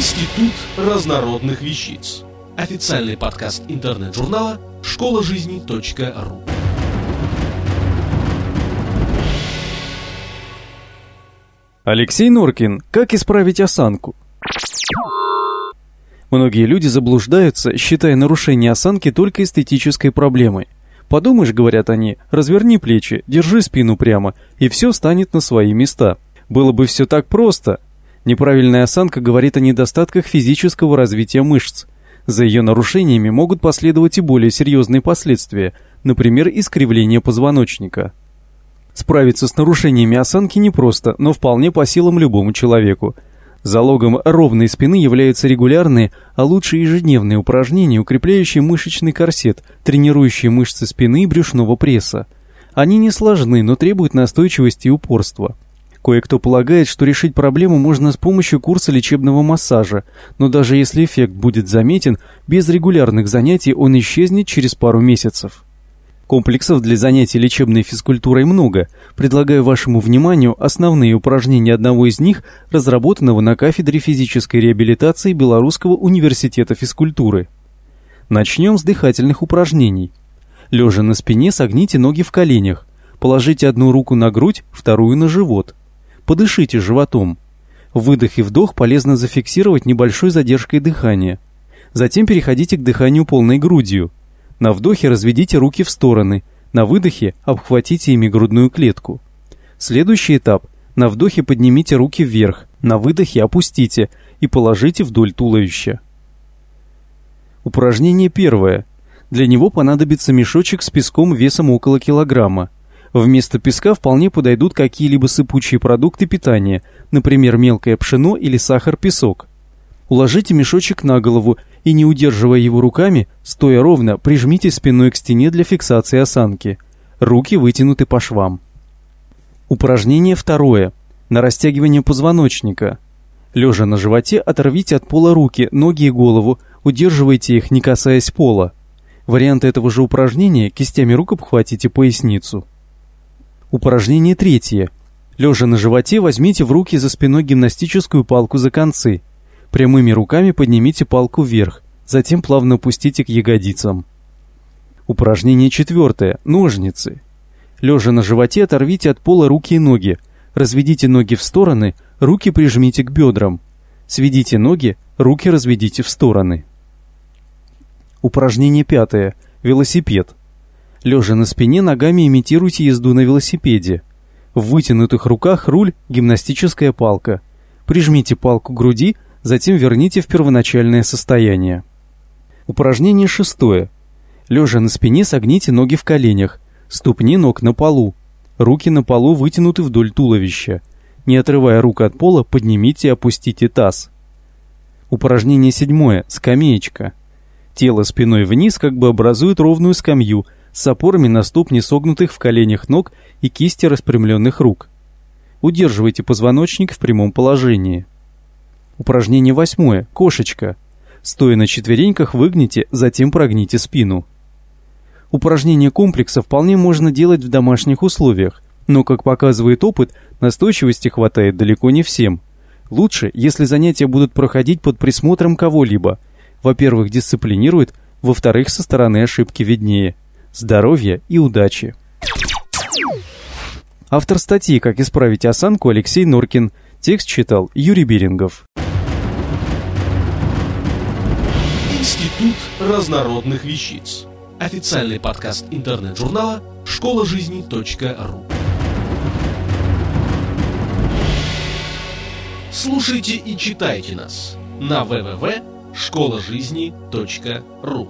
Институт разнородных вещиц. Официальный подкаст интернет-журнала школа жизни .ру. Алексей Норкин. Как исправить осанку? Многие люди заблуждаются, считая нарушение осанки только эстетической проблемой. Подумаешь, говорят они, разверни плечи, держи спину прямо, и все станет на свои места. Было бы все так просто. Неправильная осанка говорит о недостатках физического развития мышц. За ее нарушениями могут последовать и более серьезные последствия, например, искривление позвоночника. Справиться с нарушениями осанки непросто, но вполне по силам любому человеку. Залогом ровной спины являются регулярные, а лучше ежедневные упражнения, укрепляющие мышечный корсет, тренирующие мышцы спины и брюшного пресса. Они не сложны, но требуют настойчивости и упорства. Кое-кто полагает, что решить проблему можно с помощью курса лечебного массажа, но даже если эффект будет заметен, без регулярных занятий он исчезнет через пару месяцев. Комплексов для занятий лечебной физкультурой много. Предлагаю вашему вниманию основные упражнения одного из них, разработанного на кафедре физической реабилитации Белорусского университета физкультуры. Начнем с дыхательных упражнений. Лежа на спине, согните ноги в коленях. Положите одну руку на грудь, вторую на живот. Подышите животом. Выдох и вдох полезно зафиксировать небольшой задержкой дыхания. Затем переходите к дыханию полной грудью. На вдохе разведите руки в стороны, на выдохе обхватите ими грудную клетку. Следующий этап. На вдохе поднимите руки вверх, на выдохе опустите и положите вдоль туловища. Упражнение первое. Для него понадобится мешочек с песком весом около килограмма. Вместо песка вполне подойдут какие-либо сыпучие продукты питания, например, мелкое пшено или сахар-песок. Уложите мешочек на голову и, не удерживая его руками, стоя ровно, прижмите спиной к стене для фиксации осанки. Руки вытянуты по швам. Упражнение второе. На растягивание позвоночника. Лежа на животе, оторвите от пола руки, ноги и голову, удерживайте их, не касаясь пола. Вариант этого же упражнения кистями рук обхватите поясницу. Упражнение третье. Лежа на животе, возьмите в руки за спиной гимнастическую палку за концы – Прямыми руками поднимите палку вверх, затем плавно опустите к ягодицам. Упражнение четвертое. Ножницы. Лежа на животе, оторвите от пола руки и ноги. Разведите ноги в стороны, руки прижмите к бедрам. Сведите ноги, руки разведите в стороны. Упражнение пятое. Велосипед. Лежа на спине, ногами имитируйте езду на велосипеде. В вытянутых руках руль, гимнастическая палка. Прижмите палку к груди, затем верните в первоначальное состояние. Упражнение шестое. Лежа на спине, согните ноги в коленях, ступни ног на полу. Руки на полу вытянуты вдоль туловища. Не отрывая рук от пола, поднимите и опустите таз. Упражнение седьмое. Скамеечка. Тело спиной вниз как бы образует ровную скамью с опорами на ступни согнутых в коленях ног и кисти распрямленных рук. Удерживайте позвоночник в прямом положении. Упражнение восьмое. Кошечка. Стоя на четвереньках, выгните, затем прогните спину. Упражнение комплекса вполне можно делать в домашних условиях, но, как показывает опыт, настойчивости хватает далеко не всем. Лучше, если занятия будут проходить под присмотром кого-либо. Во-первых, дисциплинирует, во-вторых, со стороны ошибки виднее. Здоровья и удачи. Автор статьи «Как исправить осанку» Алексей Норкин. Текст читал Юрий Берингов. Институт разнородных вещиц. Официальный подкаст интернет-журнала школа жизни .ру. Слушайте и читайте нас на www.школажизни.ру.